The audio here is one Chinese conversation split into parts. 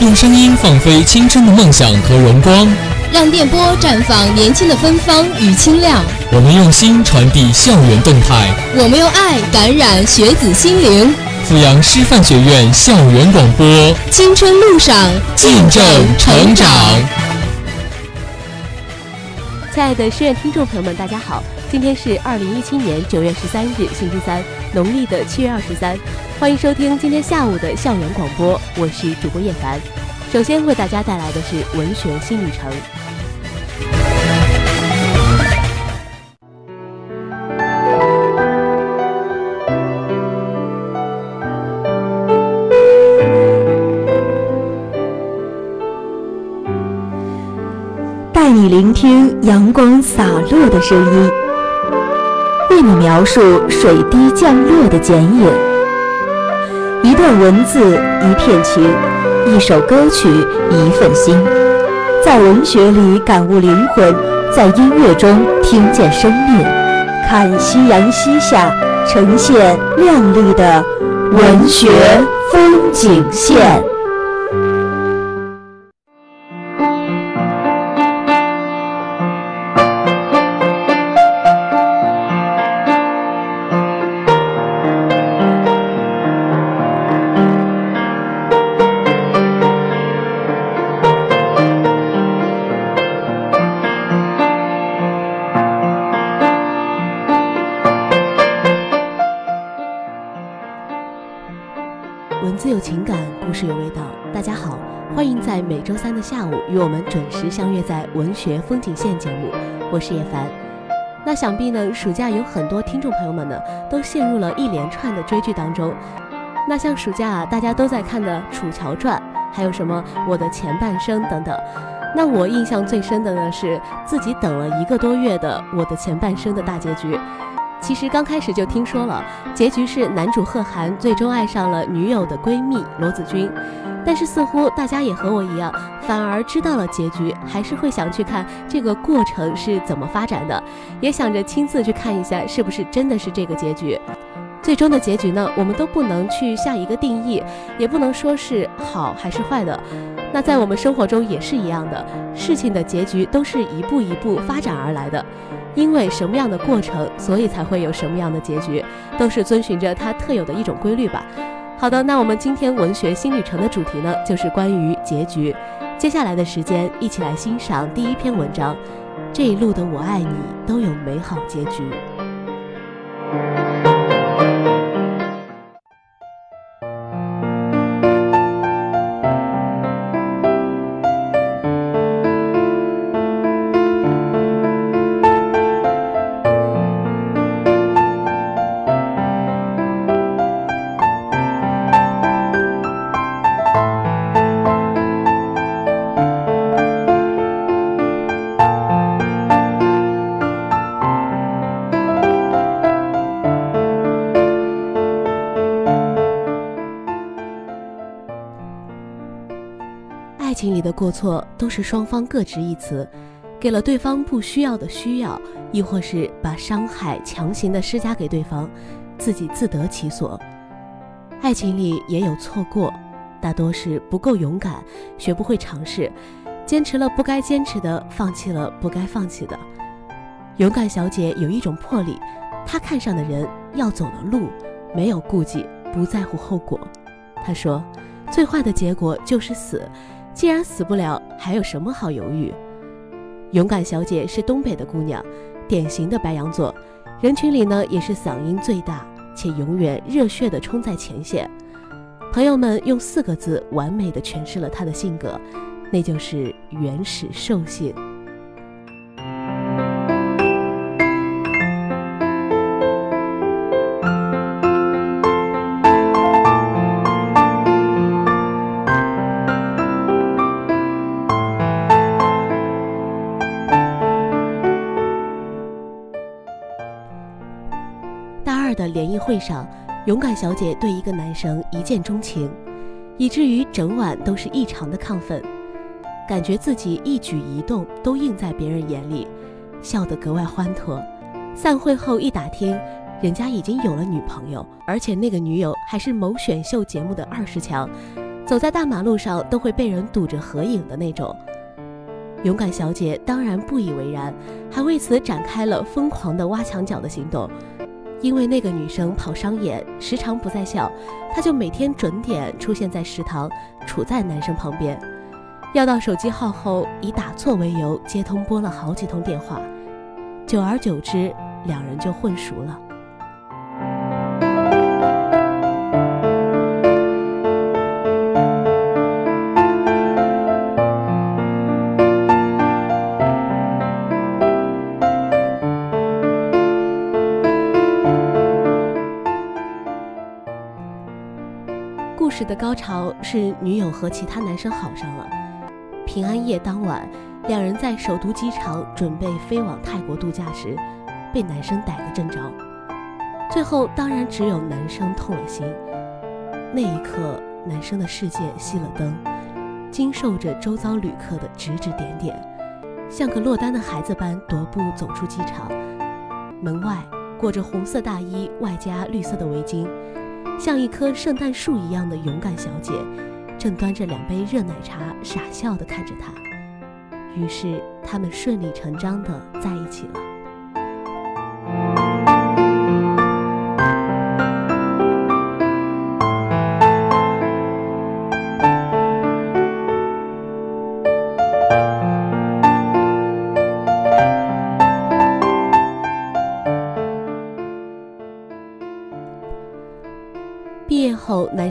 用声音放飞青春的梦想和荣光，让电波绽放年轻的芬芳与清亮。我们用心传递校园动态，我们用爱感染学子心灵。阜阳师范学院校园广播，青春路上见证成长。亲爱的师院听众朋友们，大家好，今天是二零一七年九月十三日，星期三，农历的七月二十三。欢迎收听今天下午的校园广播，我是主播叶凡。首先为大家带来的是文学新旅程。带你聆听阳光洒落的声音，为你描述水滴降落的剪影。一段文字，一片情；一首歌曲，一份心。在文学里感悟灵魂，在音乐中听见生命。看夕阳西下，呈现亮丽的文学风景线。与我们准时相约在文学风景线节目，我是叶凡。那想必呢，暑假有很多听众朋友们呢，都陷入了一连串的追剧当中。那像暑假啊，大家都在看的《楚乔传》，还有什么《我的前半生》等等。那我印象最深的呢，是自己等了一个多月的《我的前半生》的大结局。其实刚开始就听说了，结局是男主贺涵最终爱上了女友的闺蜜罗子君。但是似乎大家也和我一样，反而知道了结局，还是会想去看这个过程是怎么发展的，也想着亲自去看一下是不是真的是这个结局。最终的结局呢，我们都不能去下一个定义，也不能说是好还是坏的。那在我们生活中也是一样的，事情的结局都是一步一步发展而来的，因为什么样的过程，所以才会有什么样的结局，都是遵循着它特有的一种规律吧。好的，那我们今天文学新旅程的主题呢，就是关于结局。接下来的时间，一起来欣赏第一篇文章。这一路的我爱你，都有美好结局。情里的过错都是双方各执一词，给了对方不需要的需要，亦或是把伤害强行的施加给对方，自己自得其所。爱情里也有错过，大多是不够勇敢，学不会尝试，坚持了不该坚持的，放弃了不该放弃的。勇敢小姐有一种魄力，她看上的人要走的路，没有顾忌，不在乎后果。她说，最坏的结果就是死。既然死不了，还有什么好犹豫？勇敢小姐是东北的姑娘，典型的白羊座，人群里呢也是嗓音最大，且永远热血的冲在前线。朋友们用四个字完美的诠释了她的性格，那就是原始兽性。会上，勇敢小姐对一个男生一见钟情，以至于整晚都是异常的亢奋，感觉自己一举一动都映在别人眼里，笑得格外欢脱。散会后一打听，人家已经有了女朋友，而且那个女友还是某选秀节目的二十强，走在大马路上都会被人堵着合影的那种。勇敢小姐当然不以为然，还为此展开了疯狂的挖墙脚的行动。因为那个女生跑商演，时常不在校，她就每天准点出现在食堂，处在男生旁边。要到手机号后，以打错为由接通拨了好几通电话，久而久之，两人就混熟了。事的高潮是女友和其他男生好上了。平安夜当晚，两人在首都机场准备飞往泰国度假时，被男生逮个正着。最后当然只有男生痛了心。那一刻，男生的世界熄了灯，经受着周遭旅客的指指点点，像个落单的孩子般踱步走出机场。门外裹着红色大衣，外加绿色的围巾。像一棵圣诞树一样的勇敢小姐，正端着两杯热奶茶，傻笑地看着他。于是，他们顺理成章地在一起了。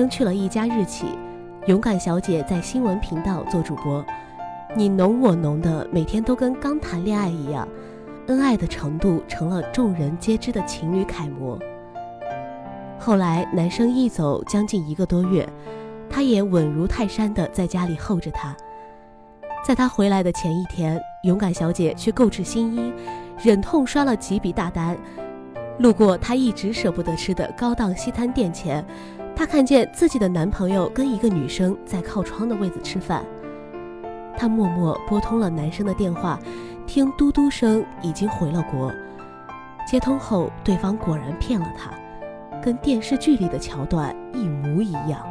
生去了一家日企，勇敢小姐在新闻频道做主播，你侬我侬的，每天都跟刚谈恋爱一样，恩爱的程度成了众人皆知的情侣楷模。后来，男生一走将近一个多月，他也稳如泰山的在家里候着他。在他回来的前一天，勇敢小姐去购置新衣，忍痛刷了几笔大单。路过她一直舍不得吃的高档西餐店前，她看见自己的男朋友跟一个女生在靠窗的位子吃饭。她默默拨通了男生的电话，听嘟嘟声已经回了国。接通后，对方果然骗了她，跟电视剧里的桥段一模一样。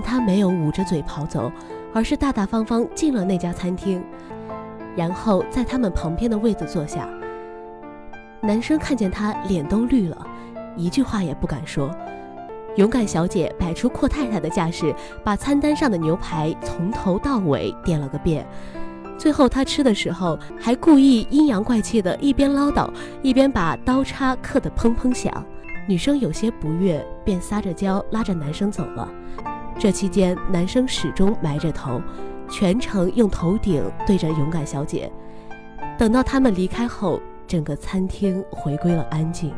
但他没有捂着嘴跑走，而是大大方方进了那家餐厅，然后在他们旁边的位子坐下。男生看见他，脸都绿了，一句话也不敢说。勇敢小姐摆出阔太太的架势，把餐单上的牛排从头到尾点了个遍。最后他吃的时候，还故意阴阳怪气的，一边唠叨，一边把刀叉刻得砰砰响。女生有些不悦，便撒着娇拉着男生走了。这期间，男生始终埋着头，全程用头顶对着勇敢小姐。等到他们离开后，整个餐厅回归了安静。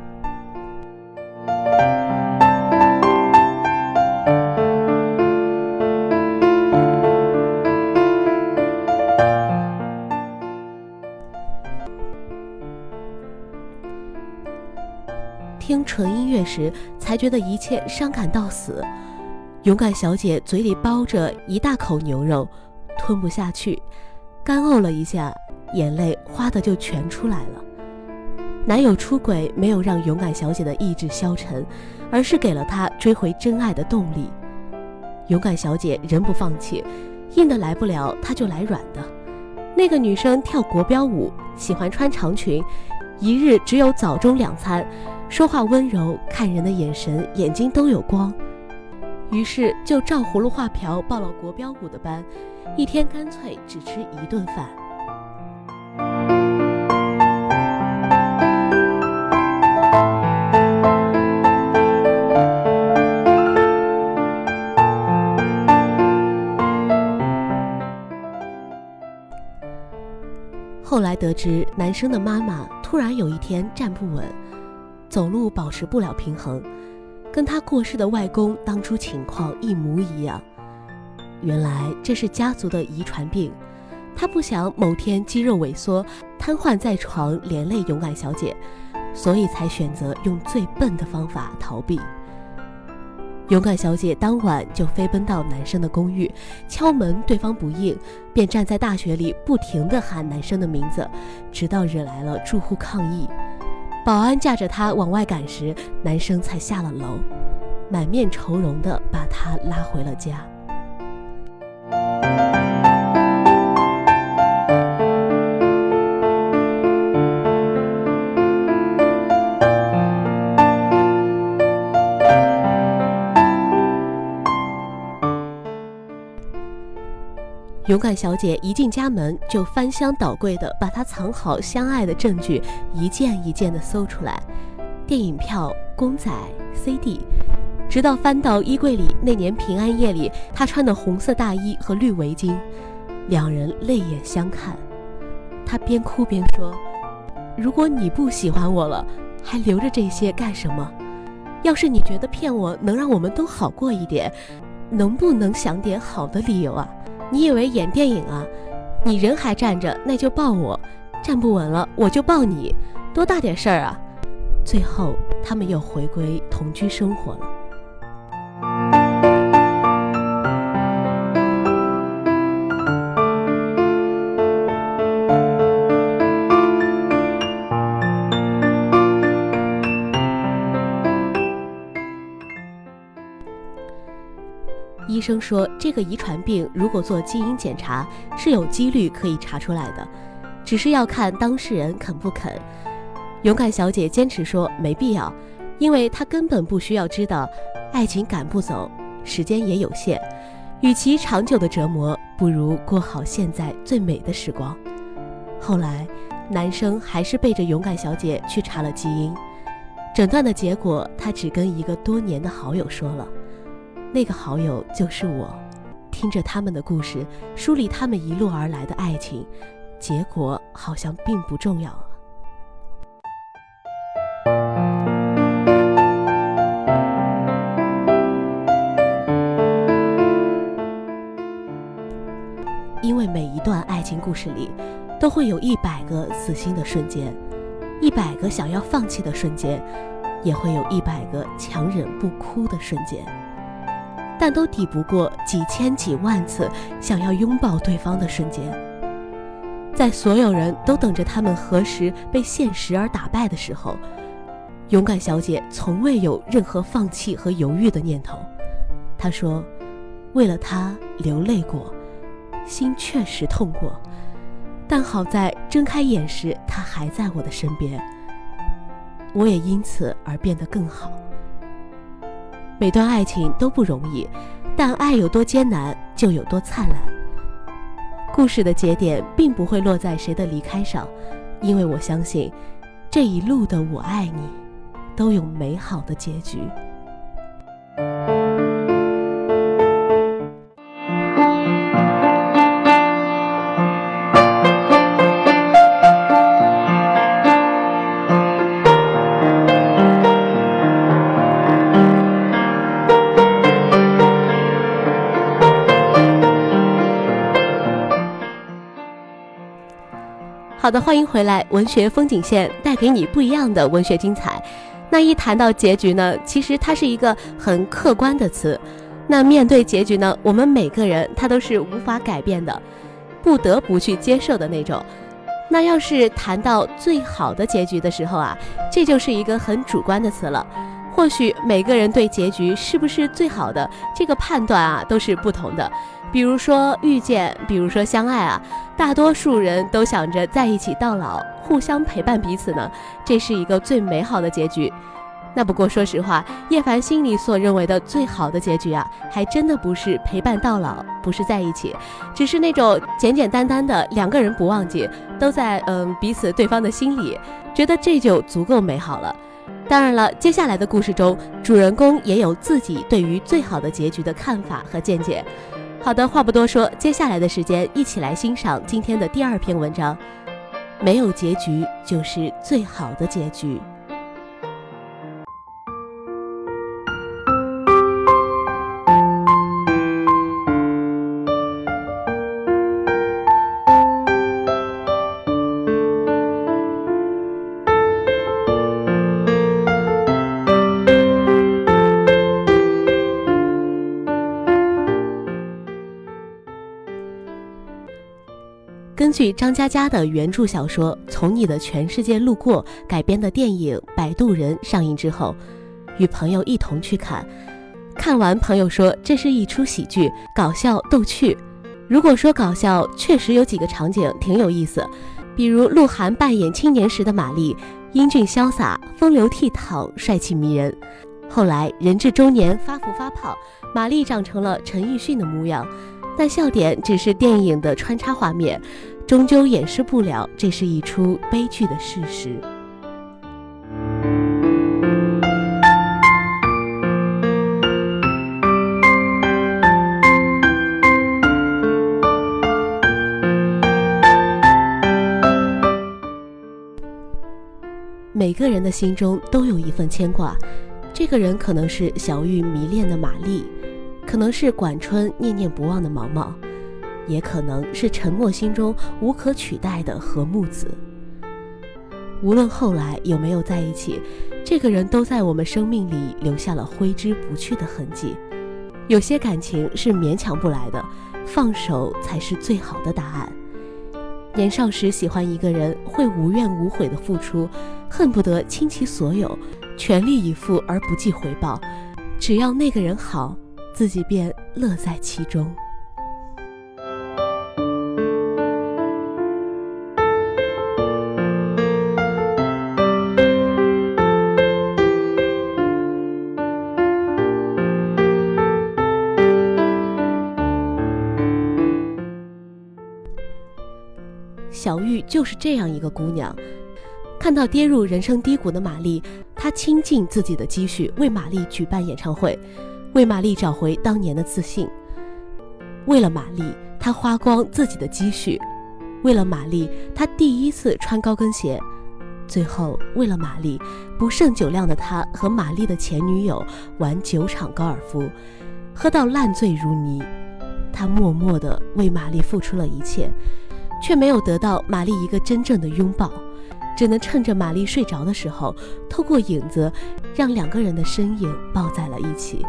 听纯音乐时，才觉得一切伤感到死。勇敢小姐嘴里包着一大口牛肉，吞不下去，干呕了一下，眼泪哗的就全出来了。男友出轨没有让勇敢小姐的意志消沉，而是给了她追回真爱的动力。勇敢小姐仍不放弃，硬的来不了，她就来软的。那个女生跳国标舞，喜欢穿长裙，一日只有早中两餐，说话温柔，看人的眼神眼睛都有光。于是就照葫芦画瓢报了国标舞的班，一天干脆只吃一顿饭。后来得知，男生的妈妈突然有一天站不稳，走路保持不了平衡。跟他过世的外公当初情况一模一样，原来这是家族的遗传病。他不想某天肌肉萎缩、瘫痪在床，连累勇敢小姐，所以才选择用最笨的方法逃避。勇敢小姐当晚就飞奔到男生的公寓，敲门，对方不应，便站在大雪里不停地喊男生的名字，直到惹来了住户抗议。保安架着他往外赶时，男生才下了楼，满面愁容的把他拉回了家。勇敢小姐一进家门就翻箱倒柜的把她藏好相爱的证据一件一件的搜出来，电影票、公仔、CD，直到翻到衣柜里那年平安夜里她穿的红色大衣和绿围巾，两人泪眼相看。她边哭边说：“如果你不喜欢我了，还留着这些干什么？要是你觉得骗我能让我们都好过一点，能不能想点好的理由啊？”你以为演电影啊？你人还站着，那就抱我；站不稳了，我就抱你，多大点事儿啊！最后，他们又回归同居生活了。医生说，这个遗传病如果做基因检查，是有几率可以查出来的，只是要看当事人肯不肯。勇敢小姐坚持说没必要，因为她根本不需要知道，爱情赶不走，时间也有限，与其长久的折磨，不如过好现在最美的时光。后来，男生还是背着勇敢小姐去查了基因，诊断的结果，他只跟一个多年的好友说了。那个好友就是我，听着他们的故事，梳理他们一路而来的爱情，结果好像并不重要了。因为每一段爱情故事里，都会有一百个死心的瞬间，一百个想要放弃的瞬间，也会有一百个强忍不哭的瞬间。但都抵不过几千几万次想要拥抱对方的瞬间。在所有人都等着他们何时被现实而打败的时候，勇敢小姐从未有任何放弃和犹豫的念头。她说：“为了他流泪过，心确实痛过，但好在睁开眼时他还在我的身边。我也因此而变得更好。”每段爱情都不容易，但爱有多艰难，就有多灿烂。故事的节点并不会落在谁的离开上，因为我相信，这一路的我爱你，都有美好的结局。好的，欢迎回来，文学风景线带给你不一样的文学精彩。那一谈到结局呢，其实它是一个很客观的词。那面对结局呢，我们每个人他都是无法改变的，不得不去接受的那种。那要是谈到最好的结局的时候啊，这就是一个很主观的词了。或许每个人对结局是不是最好的这个判断啊，都是不同的。比如说遇见，比如说相爱啊，大多数人都想着在一起到老，互相陪伴彼此呢，这是一个最美好的结局。那不过说实话，叶凡心里所认为的最好的结局啊，还真的不是陪伴到老，不是在一起，只是那种简简单单的两个人不忘记，都在嗯彼此对方的心里，觉得这就足够美好了。当然了，接下来的故事中，主人公也有自己对于最好的结局的看法和见解。好的，话不多说，接下来的时间一起来欣赏今天的第二篇文章。没有结局就是最好的结局。根据张嘉佳的原著小说《从你的全世界路过》改编的电影《摆渡人》上映之后，与朋友一同去看。看完，朋友说这是一出喜剧，搞笑逗趣。如果说搞笑，确实有几个场景挺有意思，比如鹿晗扮演青年时的马丽，英俊潇洒、风流倜傥、帅气迷人。后来人至中年发福发胖，马丽长成了陈奕迅的模样，但笑点只是电影的穿插画面，终究掩饰不了这是一出悲剧的事实。每个人的心中都有一份牵挂，这个人可能是小玉迷恋的玛丽，可能是管春念念不忘的毛毛，也可能是沉默心中无可取代的和木子。无论后来有没有在一起，这个人都在我们生命里留下了挥之不去的痕迹。有些感情是勉强不来的，放手才是最好的答案。年少时喜欢一个人，会无怨无悔的付出，恨不得倾其所有，全力以赴而不计回报。只要那个人好，自己便乐在其中。就是这样一个姑娘，看到跌入人生低谷的玛丽，她倾尽自己的积蓄为玛丽举办演唱会，为玛丽找回当年的自信。为了玛丽，她花光自己的积蓄；为了玛丽，她第一次穿高跟鞋。最后，为了玛丽，不胜酒量的他和玛丽的前女友玩九场高尔夫，喝到烂醉如泥。他默默地为玛丽付出了一切。却没有得到玛丽一个真正的拥抱，只能趁着玛丽睡着的时候，透过影子，让两个人的身影抱在了一起。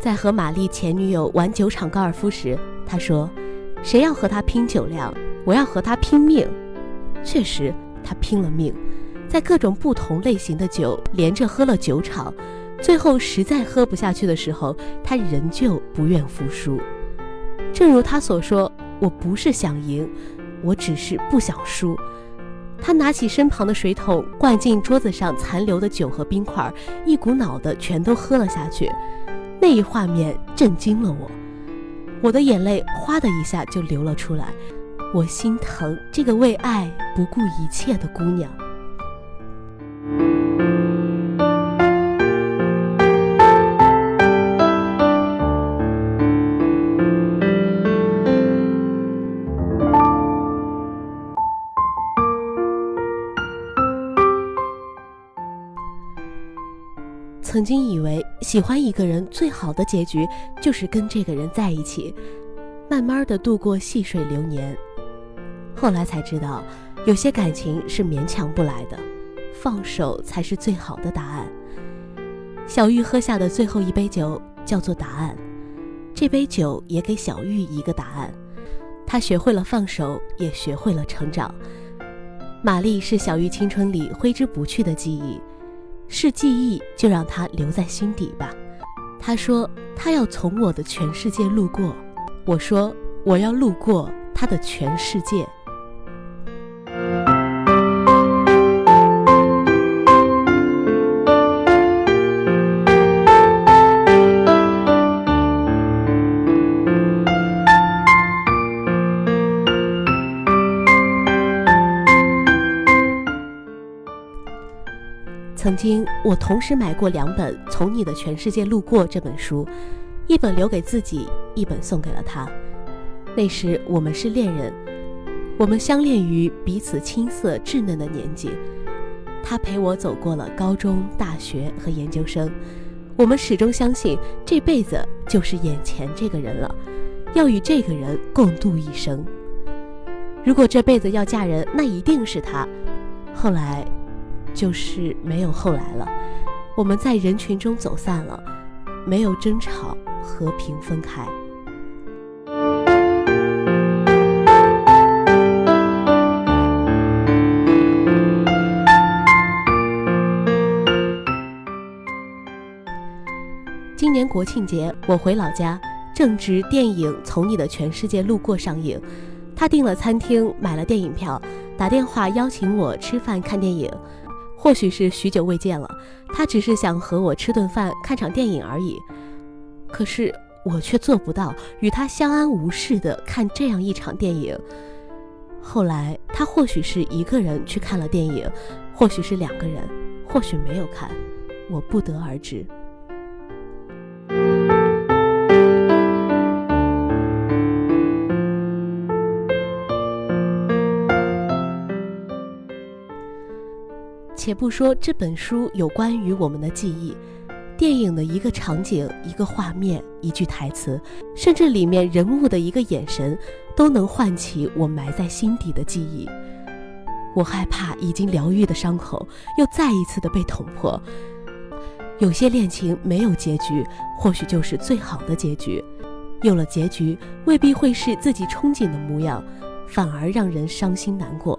在和玛丽前女友玩九场高尔夫时，他说。谁要和他拼酒量，我要和他拼命。确实，他拼了命，在各种不同类型的酒连着喝了九场，最后实在喝不下去的时候，他仍旧不愿服输。正如他所说：“我不是想赢，我只是不想输。”他拿起身旁的水桶，灌进桌子上残留的酒和冰块，一股脑的全都喝了下去。那一画面震惊了我。我的眼泪哗的一下就流了出来，我心疼这个为爱不顾一切的姑娘。曾经以为喜欢一个人最好的结局就是跟这个人在一起，慢慢的度过细水流年。后来才知道，有些感情是勉强不来的，放手才是最好的答案。小玉喝下的最后一杯酒叫做答案，这杯酒也给小玉一个答案。她学会了放手，也学会了成长。玛丽是小玉青春里挥之不去的记忆。是记忆，就让它留在心底吧。他说他要从我的全世界路过，我说我要路过他的全世界。曾经，我同时买过两本《从你的全世界路过》这本书，一本留给自己，一本送给了他。那时我们是恋人，我们相恋于彼此青涩稚嫩的年纪。他陪我走过了高中、大学和研究生，我们始终相信这辈子就是眼前这个人了，要与这个人共度一生。如果这辈子要嫁人，那一定是他。后来，就是没有后来了。我们在人群中走散了，没有争吵，和平分开。今年国庆节，我回老家，正值电影《从你的全世界路过》上映。他订了餐厅，买了电影票，打电话邀请我吃饭看电影。或许是许久未见了，他只是想和我吃顿饭、看场电影而已。可是我却做不到与他相安无事的看这样一场电影。后来他或许是一个人去看了电影，或许是两个人，或许没有看，我不得而知。且不说这本书有关于我们的记忆，电影的一个场景、一个画面、一句台词，甚至里面人物的一个眼神，都能唤起我埋在心底的记忆。我害怕已经疗愈的伤口又再一次的被捅破。有些恋情没有结局，或许就是最好的结局；有了结局，未必会是自己憧憬的模样，反而让人伤心难过。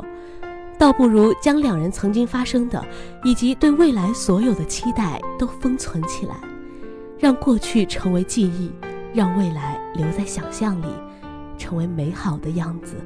倒不如将两人曾经发生的，以及对未来所有的期待都封存起来，让过去成为记忆，让未来留在想象里，成为美好的样子。